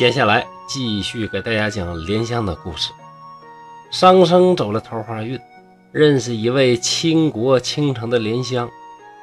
接下来继续给大家讲莲香的故事。商生走了桃花运，认识一位倾国倾城的莲香，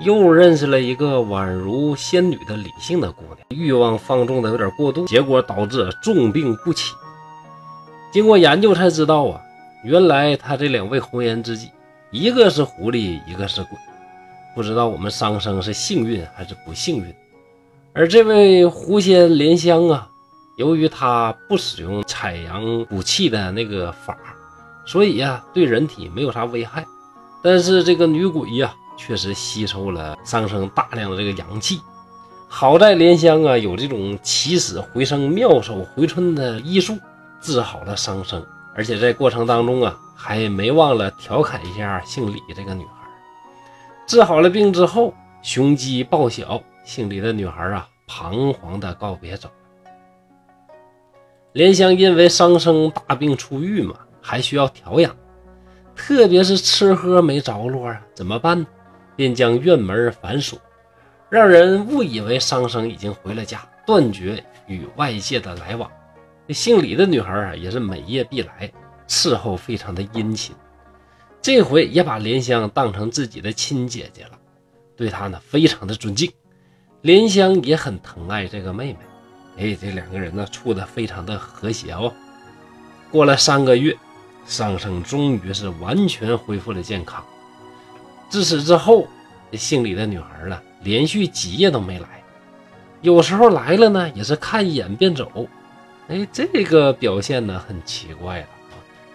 又认识了一个宛如仙女的李姓的姑娘。欲望放纵的有点过度，结果导致重病不起。经过研究才知道啊，原来他这两位红颜知己，一个是狐狸，一个是鬼。不知道我们商生是幸运还是不幸运。而这位狐仙莲香啊。由于他不使用采阳补气的那个法，所以呀，对人体没有啥危害。但是这个女鬼呀，确实吸收了商生大量的这个阳气。好在莲香啊有这种起死回生、妙手回春的医术，治好了伤生。而且在过程当中啊，还没忘了调侃一下姓李这个女孩。治好了病之后，雄鸡报晓，姓李的女孩啊，彷徨的告别走。莲香因为伤生大病初愈嘛，还需要调养，特别是吃喝没着落啊，怎么办呢？便将院门反锁，让人误以为伤生已经回了家，断绝与外界的来往。这姓李的女孩啊，也是每夜必来伺候，非常的殷勤。这回也把莲香当成自己的亲姐姐了，对她呢非常的尊敬。莲香也很疼爱这个妹妹。哎，这两个人呢处的非常的和谐哦。过了三个月，商生终于是完全恢复了健康。自此之后，这姓李的女孩呢，连续几夜都没来，有时候来了呢，也是看一眼便走。哎，这个表现呢很奇怪了，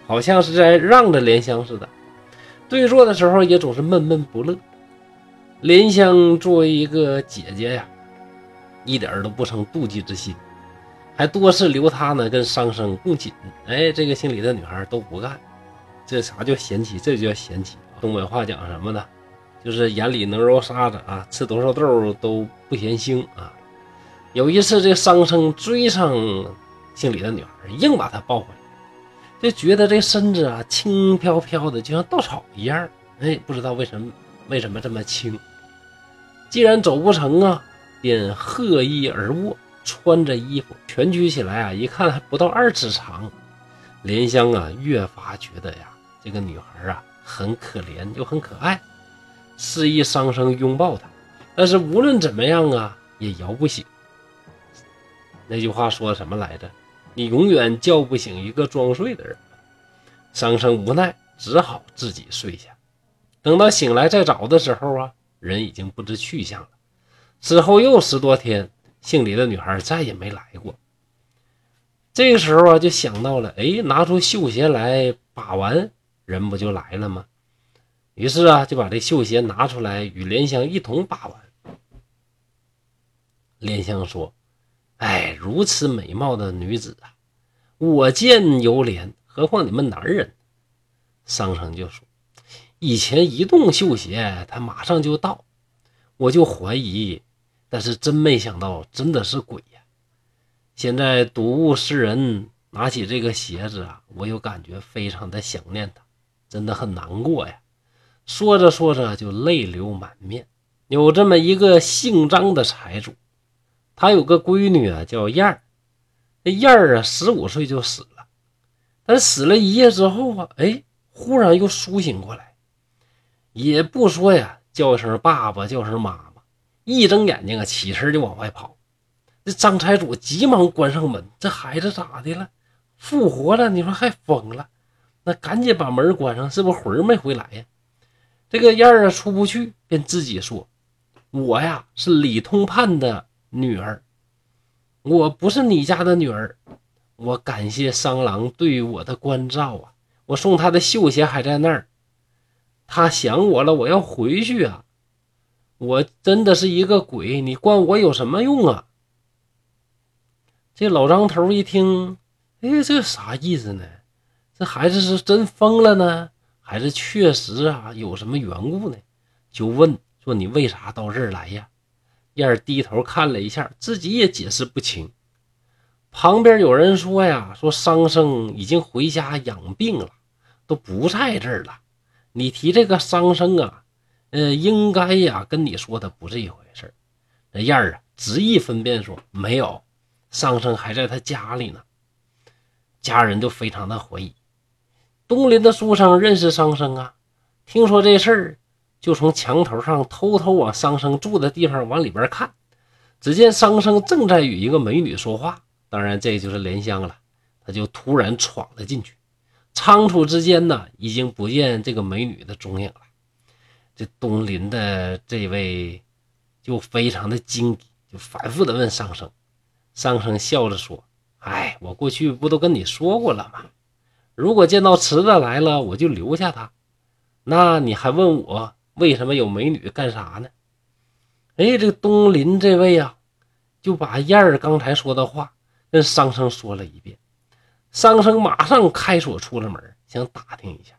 好像是在让着莲香似的。对坐的时候也总是闷闷不乐。莲香作为一个姐姐呀。一点都不生妒忌之心，还多次留他呢跟商生共寝。哎，这个姓李的女孩都不干，这啥叫嫌弃？这就叫嫌弃。东北话讲什么呢？就是眼里能揉沙子啊，吃多少豆都不嫌腥啊。有一次，这商生追上姓李的女孩，硬把她抱回来，就觉得这身子啊轻飘飘的，就像稻草一样。哎，不知道为什么，为什么这么轻？既然走不成啊。便鹤衣而卧，穿着衣服蜷曲起来啊，一看还不到二尺长。莲香啊，越发觉得呀，这个女孩啊很可怜又很可爱，示意商生拥抱她。但是无论怎么样啊，也摇不醒。那句话说什么来着？你永远叫不醒一个装睡的人。商生无奈，只好自己睡下。等到醒来再找的时候啊，人已经不知去向了。之后又十多天，姓李的女孩再也没来过。这个时候啊，就想到了，哎，拿出绣鞋来把玩，人不就来了吗？于是啊，就把这绣鞋拿出来与莲香一同把玩。莲香说：“哎，如此美貌的女子啊，我见犹怜，何况你们男人？”商生就说：“以前一动绣鞋，她马上就到，我就怀疑。”但是真没想到，真的是鬼呀！现在睹物思人，拿起这个鞋子啊，我又感觉非常的想念他，真的很难过呀。说着说着就泪流满面。有这么一个姓张的财主，他有个闺女啊，叫燕儿。那燕儿啊，十五岁就死了，但死了一夜之后啊，哎，忽然又苏醒过来，也不说呀，叫声爸爸，叫声妈。一睁眼睛啊，起身就往外跑。这张财主急忙关上门。这孩子咋的了？复活了？你说还疯了？那赶紧把门关上，是不是魂没回来呀？这个燕儿出不去，便自己说：“我呀是李通判的女儿，我不是你家的女儿。我感谢商郎对我的关照啊，我送他的绣鞋还在那儿。他想我了，我要回去啊。”我真的是一个鬼，你关我有什么用啊？这老张头一听，哎，这啥意思呢？这孩子是真疯了呢，还是确实啊有什么缘故呢？就问说你为啥到这儿来呀？燕儿低头看了一下，自己也解释不清。旁边有人说呀，说商生已经回家养病了，都不在这儿了。你提这个商生啊？呃，应该呀，跟你说的不是一回事儿。那燕儿啊，执意分辨说没有，桑生还在他家里呢。家人都非常的怀疑。东林的书生认识桑生啊，听说这事儿，就从墙头上偷偷往桑生住的地方往里边看。只见桑生正在与一个美女说话，当然这就是莲香了。他就突然闯了进去，仓促之间呢，已经不见这个美女的踪影了。这东林的这位就非常的惊，就反复的问桑生。桑生笑着说：“哎，我过去不都跟你说过了吗？如果见到池子来了，我就留下他。那你还问我为什么有美女干啥呢？”哎，这东林这位啊，就把燕儿刚才说的话跟桑生说了一遍。桑生马上开锁出了门，想打听一下，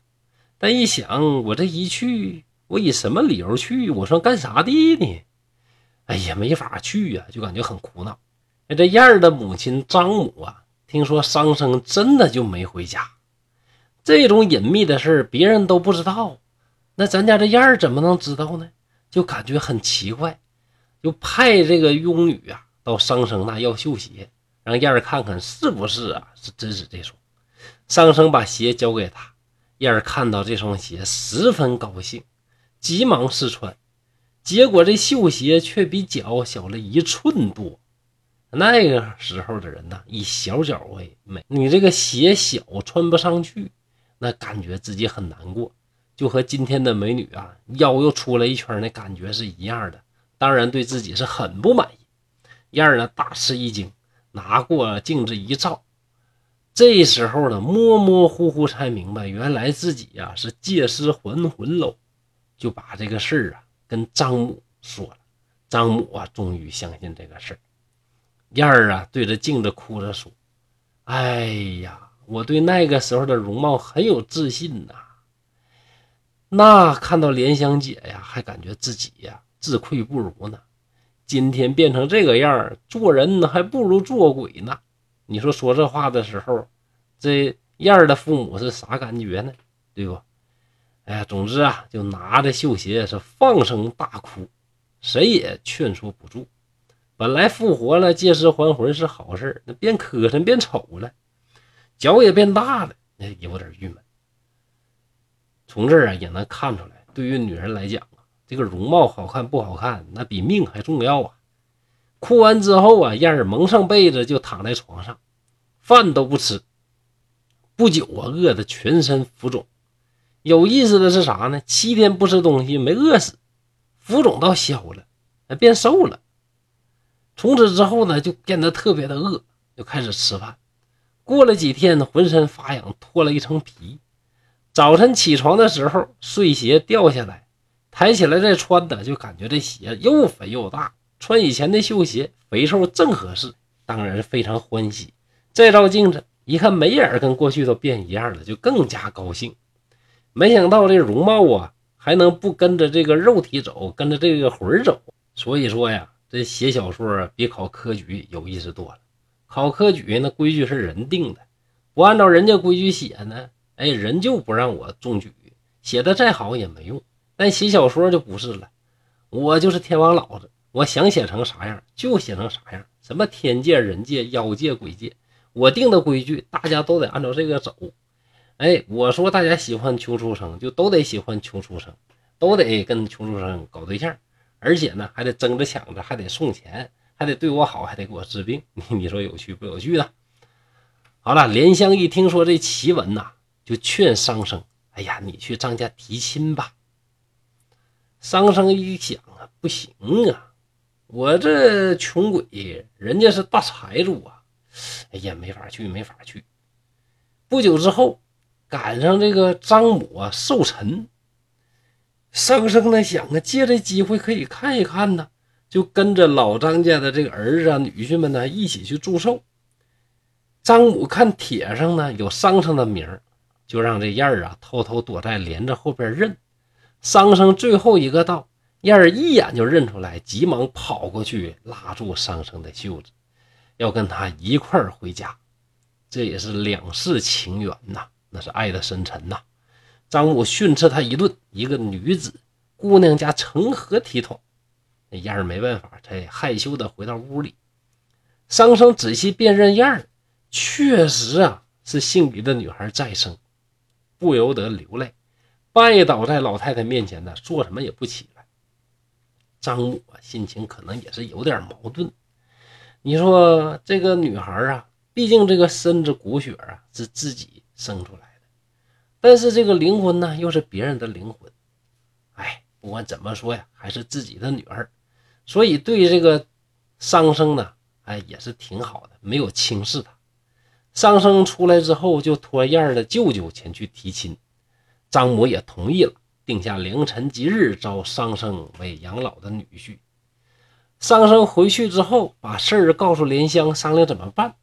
但一想，我这一去。我以什么理由去？我说干啥的呢？哎呀，没法去呀，就感觉很苦恼。哎，这燕儿的母亲张母啊，听说桑生真的就没回家，这种隐秘的事别人都不知道，那咱家这燕儿怎么能知道呢？就感觉很奇怪，就派这个佣女啊到桑生那要绣鞋，让燕儿看看是不是啊是真是这双。桑生把鞋交给他，燕儿看到这双鞋十分高兴。急忙试穿，结果这绣鞋却比脚小了一寸多。那个时候的人呢，以小脚为美，你这个鞋小穿不上去，那感觉自己很难过，就和今天的美女啊腰又出了一圈那感觉是一样的。当然对自己是很不满意。燕儿呢大吃一惊，拿过镜子一照，这时候呢模模糊糊才明白，原来自己呀是借尸还魂喽。就把这个事儿啊跟张母说了，张母啊终于相信这个事儿。燕儿啊对着镜子哭着说：“哎呀，我对那个时候的容貌很有自信呐，那看到莲香姐呀，还感觉自己呀自愧不如呢。今天变成这个样儿，做人还不如做鬼呢。你说说这话的时候，这燕儿的父母是啥感觉呢？对不？”哎呀，总之啊，就拿着绣鞋是放声大哭，谁也劝说不住。本来复活了借尸还魂是好事，那变磕碜变丑了，脚也变大了，那有点郁闷。从这儿啊也能看出来，对于女人来讲啊，这个容貌好看不好看，那比命还重要啊。哭完之后啊，燕儿蒙上被子就躺在床上，饭都不吃。不久啊，饿得全身浮肿。有意思的是啥呢？七天不吃东西没饿死，浮肿倒消了，还变瘦了。从此之后呢，就变得特别的饿，就开始吃饭。过了几天，浑身发痒，脱了一层皮。早晨起床的时候，睡鞋掉下来，抬起来再穿的，就感觉这鞋又肥又大，穿以前的绣鞋肥瘦正合适，当然非常欢喜。再照镜子一看，眉眼跟过去都变一样了，就更加高兴。没想到这容貌啊，还能不跟着这个肉体走，跟着这个魂走。所以说呀，这写小说比考科举有意思多了。考科举那规矩是人定的，不按照人家规矩写呢，哎，人就不让我中举，写的再好也没用。但写小说就不是了，我就是天王老子，我想写成啥样就写成啥样。什么天界、人界、妖界、鬼界，我定的规矩，大家都得按照这个走。哎，我说大家喜欢穷书生，就都得喜欢穷书生，都得跟穷书生搞对象，而且呢还得争着抢着，还得送钱，还得对我好，还得给我治病。你你说有趣不有趣呢？好了，莲香一听说这奇闻呐，就劝桑生：“哎呀，你去张家提亲吧。”桑生一想啊，不行啊，我这穷鬼，人家是大财主啊，哎呀，没法去，没法去。不久之后。赶上这个张母啊寿辰，生生的想啊，借这机会可以看一看呢，就跟着老张家的这个儿子啊、女婿们呢一起去祝寿。张母看帖上呢有桑生的名儿就让这燕儿啊偷偷躲在帘子后边认。桑生最后一个到，燕儿一眼就认出来，急忙跑过去拉住桑生的袖子，要跟他一块儿回家。这也是两世情缘呐。那是爱的深沉呐！张母训斥他一顿，一个女子姑娘家成何体统？那燕儿没办法，才害羞的回到屋里。桑生仔细辨认样儿，确实啊是姓李的女孩再生，不由得流泪，拜倒在老太太面前呢，做什么也不起来。张母啊，心情可能也是有点矛盾。你说这个女孩啊，毕竟这个身子骨血啊是自己生出来的，但是这个灵魂呢又是别人的灵魂。哎，不管怎么说呀，还是自己的女儿，所以对这个桑生呢，哎也是挺好的，没有轻视他。桑生出来之后，就托燕儿的舅舅前去提亲，张母也同意了。定下良辰吉日，招桑生为养老的女婿。桑生回去之后，把事儿告诉莲香，商量怎么办。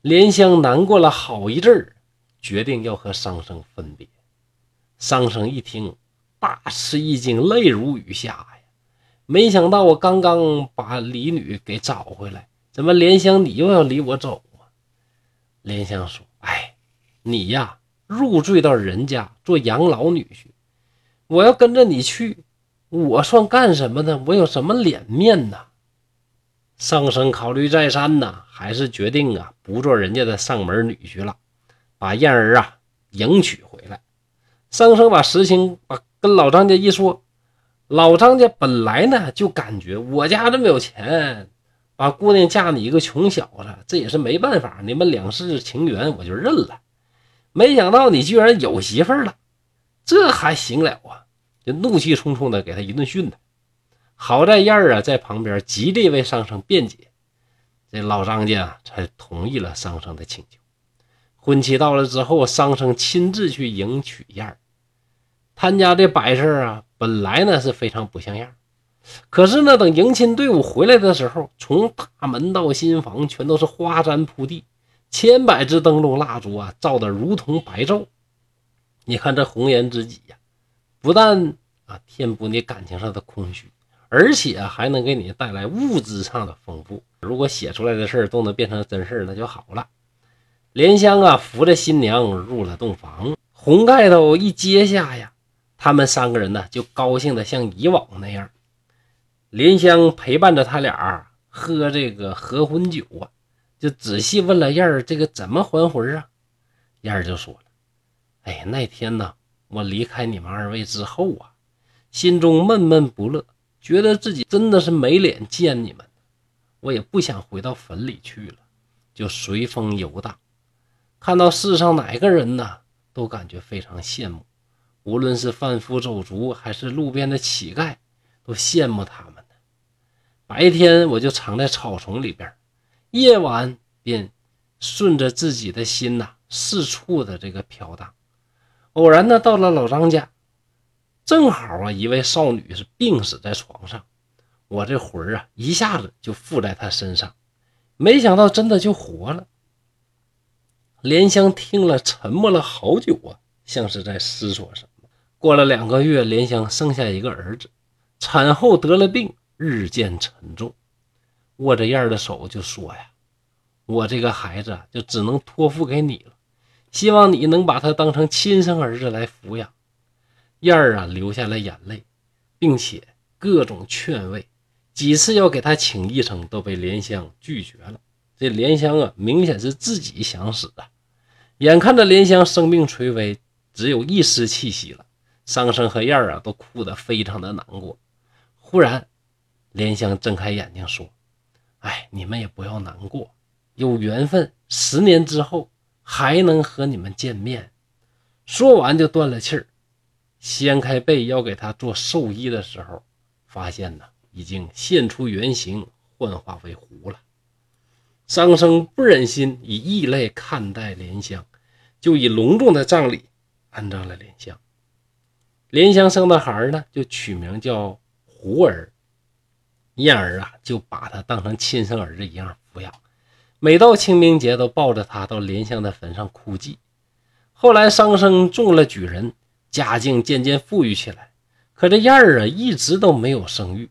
莲香难过了好一阵儿，决定要和桑生分别。桑生一听，大吃一惊，泪如雨下呀！没想到我刚刚把李女给找回来，怎么莲香你又要离我走啊？莲香说：“哎，你呀，入赘到人家做养老女婿。”我要跟着你去，我算干什么呢？我有什么脸面呢？桑生考虑再三呢，还是决定啊，不做人家的上门女婿了，把燕儿啊迎娶回来。桑生把实情把跟老张家一说，老张家本来呢就感觉我家这么有钱，把姑娘嫁你一个穷小子，这也是没办法，你们两世情缘我就认了。没想到你居然有媳妇了。这还行了啊！就怒气冲冲的给他一顿训他。好在燕儿啊在旁边极力为桑生辩解，这老张家才同意了桑生的请求。婚期到了之后，桑生亲自去迎娶燕儿。他家这摆设啊，本来呢是非常不像样，可是呢，等迎亲队伍回来的时候，从大门到新房全都是花毡铺地，千百只灯笼蜡烛啊，照得如同白昼。你看这红颜知己呀，不但啊填补你感情上的空虚，而且还能给你带来物质上的丰富。如果写出来的事儿都能变成真事儿，那就好了。莲香啊扶着新娘入了洞房，红盖头一揭下呀，他们三个人呢就高兴的像以往那样。莲香陪伴着他俩喝这个合婚酒啊，就仔细问了燕儿这个怎么还魂啊？燕儿就说了。哎呀，那天呢，我离开你们二位之后啊，心中闷闷不乐，觉得自己真的是没脸见你们，我也不想回到坟里去了，就随风游荡，看到世上哪个人呢，都感觉非常羡慕，无论是贩夫走卒还是路边的乞丐，都羡慕他们白天我就藏在草丛里边，夜晚便顺着自己的心呐，四处的这个飘荡。偶然呢，到了老张家，正好啊，一位少女是病死在床上，我这魂啊，一下子就附在她身上，没想到真的就活了。莲香听了，沉默了好久啊，像是在思索什么。过了两个月，莲香生下一个儿子，产后得了病，日渐沉重，握着燕儿的手就说呀：“我这个孩子就只能托付给你了。”希望你能把他当成亲生儿子来抚养。燕儿啊，流下了眼泪，并且各种劝慰，几次要给他请医生，都被莲香拒绝了。这莲香啊，明显是自己想死啊！眼看着莲香生命垂危，只有一丝气息了，桑生和燕儿啊，都哭得非常的难过。忽然，莲香睁开眼睛说：“哎，你们也不要难过，有缘分，十年之后。”还能和你们见面。说完就断了气儿，掀开被要给他做寿衣的时候，发现呢已经现出原形，幻化为狐了。桑生不忍心以异类看待莲香，就以隆重的葬礼安葬了莲香。莲香生的孩儿呢，就取名叫胡儿。燕儿啊，就把他当成亲生儿子一样抚养。每到清明节，都抱着他到莲香的坟上哭祭。后来桑生中了举人，家境渐渐富裕起来。可这燕儿啊，一直都没有生育。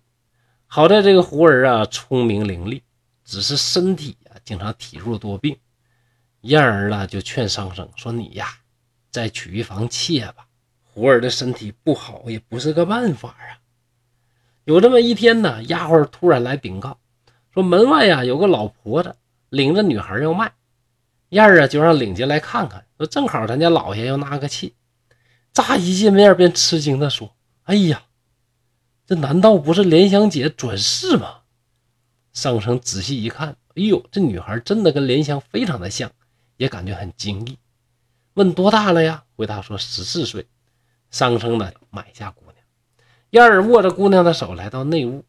好在这个胡儿啊，聪明伶俐，只是身体，经常体弱多病。燕儿呢，就劝桑生说：“你呀，再娶一房妾吧。胡儿的身体不好，也不是个办法啊。”有这么一天呢，丫鬟突然来禀告。说门外呀有个老婆子领着女孩要卖，燕儿啊就让领进来看看。说正好咱家老爷要纳个妾，乍一见面便吃惊的说：“哎呀，这难道不是莲香姐转世吗？”上生仔细一看，哎呦，这女孩真的跟莲香非常的像，也感觉很惊异。问多大了呀？回答说十四岁。上生呢买下姑娘，燕儿握着姑娘的手来到内屋，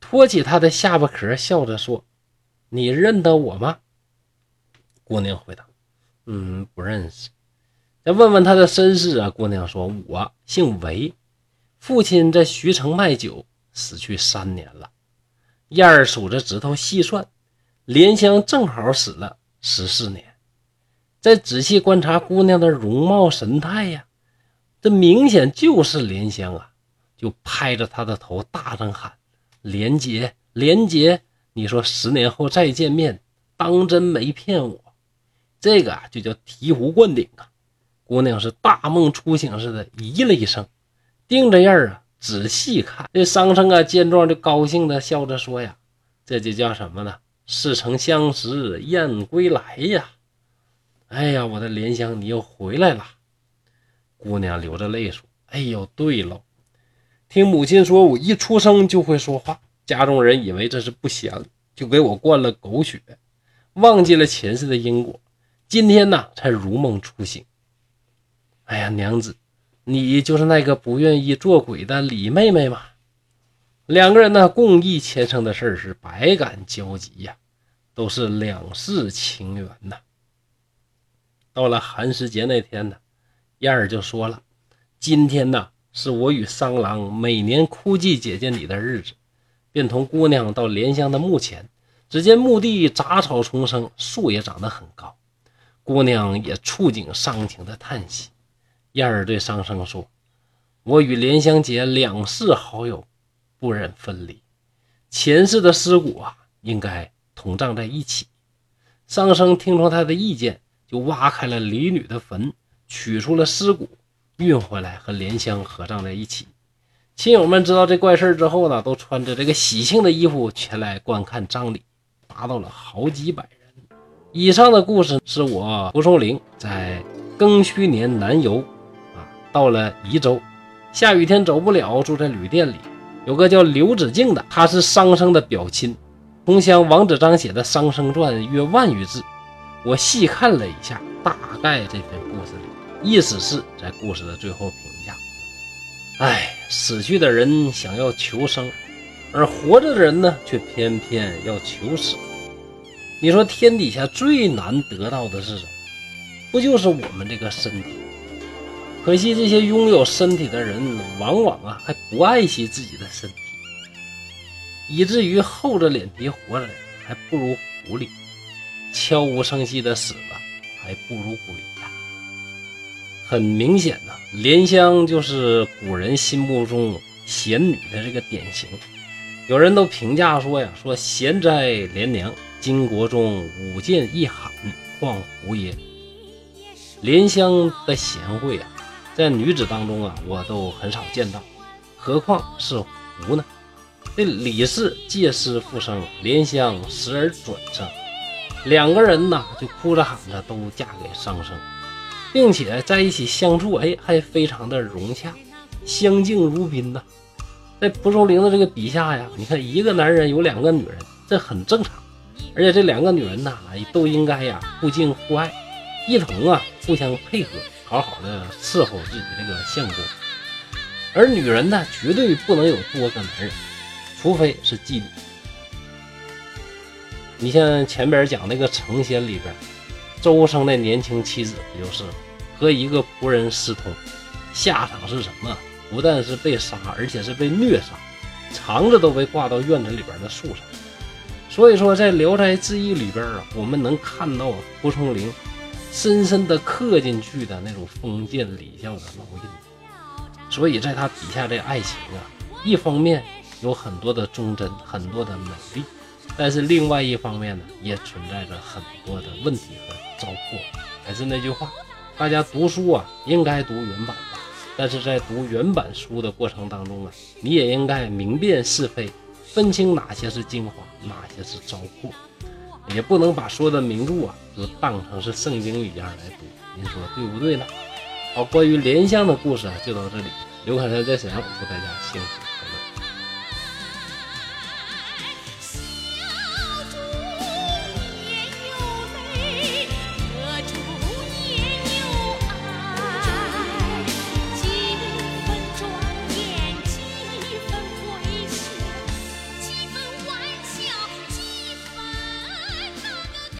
托起她的下巴壳，笑着说：“你认得我吗？”姑娘回答：“嗯，不认识。”再问问她的身世啊？姑娘说：“我姓韦，父亲在徐城卖酒，死去三年了。”燕儿数着指头细算，莲香正好死了十四年。再仔细观察姑娘的容貌神态呀，这明显就是莲香啊！就拍着她的头大声喊：“莲姐，莲姐，你说十年后再见面，当真没骗我？”这个啊，就叫醍醐灌顶啊！姑娘是大梦初醒似的，咦了一声，盯着燕儿啊。仔细看，这商生啊，见状就高兴的笑着说：“呀，这就叫什么呢？似曾相识燕归来呀！哎呀，我的莲香，你又回来了。”姑娘流着泪说：“哎呦，对喽，听母亲说我一出生就会说话，家中人以为这是不祥，就给我灌了狗血，忘记了前世的因果。今天呢，才如梦初醒。哎呀，娘子。”你就是那个不愿意做鬼的李妹妹吗？两个人呢，共议前生的事是百感交集呀，都是两世情缘呐。到了寒食节那天呢，燕儿就说了：“今天呢，是我与商郎每年哭祭姐姐你的日子。”便同姑娘到莲香的墓前，只见墓地杂草丛生，树也长得很高。姑娘也触景伤情的叹息。燕儿对桑生说：“我与莲香姐两世好友，不忍分离。前世的尸骨啊，应该同葬在一起。”桑生听从他的意见，就挖开了李女的坟，取出了尸骨，运回来和莲香合葬在一起。亲友们知道这怪事之后呢，都穿着这个喜庆的衣服前来观看葬礼，达到了好几百人。以上的故事是我蒲松龄在庚戌年南游。到了宜州，下雨天走不了，住在旅店里。有个叫刘子敬的，他是商生的表亲。同乡王子章写的《商生传》约万余字，我细看了一下，大概这篇故事里意思是在故事的最后评价：哎，死去的人想要求生，而活着的人呢，却偏偏要求死。你说天底下最难得到的是什么？不就是我们这个身体？可惜这些拥有身体的人，往往啊还不爱惜自己的身体，以至于厚着脸皮活着还不如狐狸，悄无声息的死了还不如鬼呀。很明显呐，莲香就是古人心目中贤女的这个典型。有人都评价说呀，说贤哉莲娘，巾帼中舞剑一喊况胡耶。莲香的贤惠啊。在女子当中啊，我都很少见到，何况是狐呢？这李氏借尸复生，莲香时而转生，两个人呢就哭着喊着都嫁给桑生，并且在一起相处，哎，还非常的融洽，相敬如宾呐。在蒲松龄的这个笔下呀，你看一个男人有两个女人，这很正常，而且这两个女人呐，都应该呀互敬互爱，一同啊互相配合。好好的伺候自己这个相公，而女人呢，绝对不能有多个男人，除非是妓女。你像前边讲那个成仙里边，周生的年轻妻子不就是和一个仆人私通，下场是什么？不但是被杀，而且是被虐杀，肠子都被挂到院子里边的树上。所以说，在《聊斋志异》里边啊，我们能看到蒲松龄。深深的刻进去的那种封建礼教的烙印，所以在他笔下这爱情啊，一方面有很多的忠贞，很多的美丽，但是另外一方面呢，也存在着很多的问题和糟粕。还是那句话，大家读书啊，应该读原版的，但是在读原版书的过程当中啊，你也应该明辨是非，分清哪些是精华，哪些是糟粕，也不能把所有的名著啊都当成是圣经一样来读。您说对不对呢？好，关于莲香的故事啊就到这里。刘凯山在沈阳，祝大家幸福。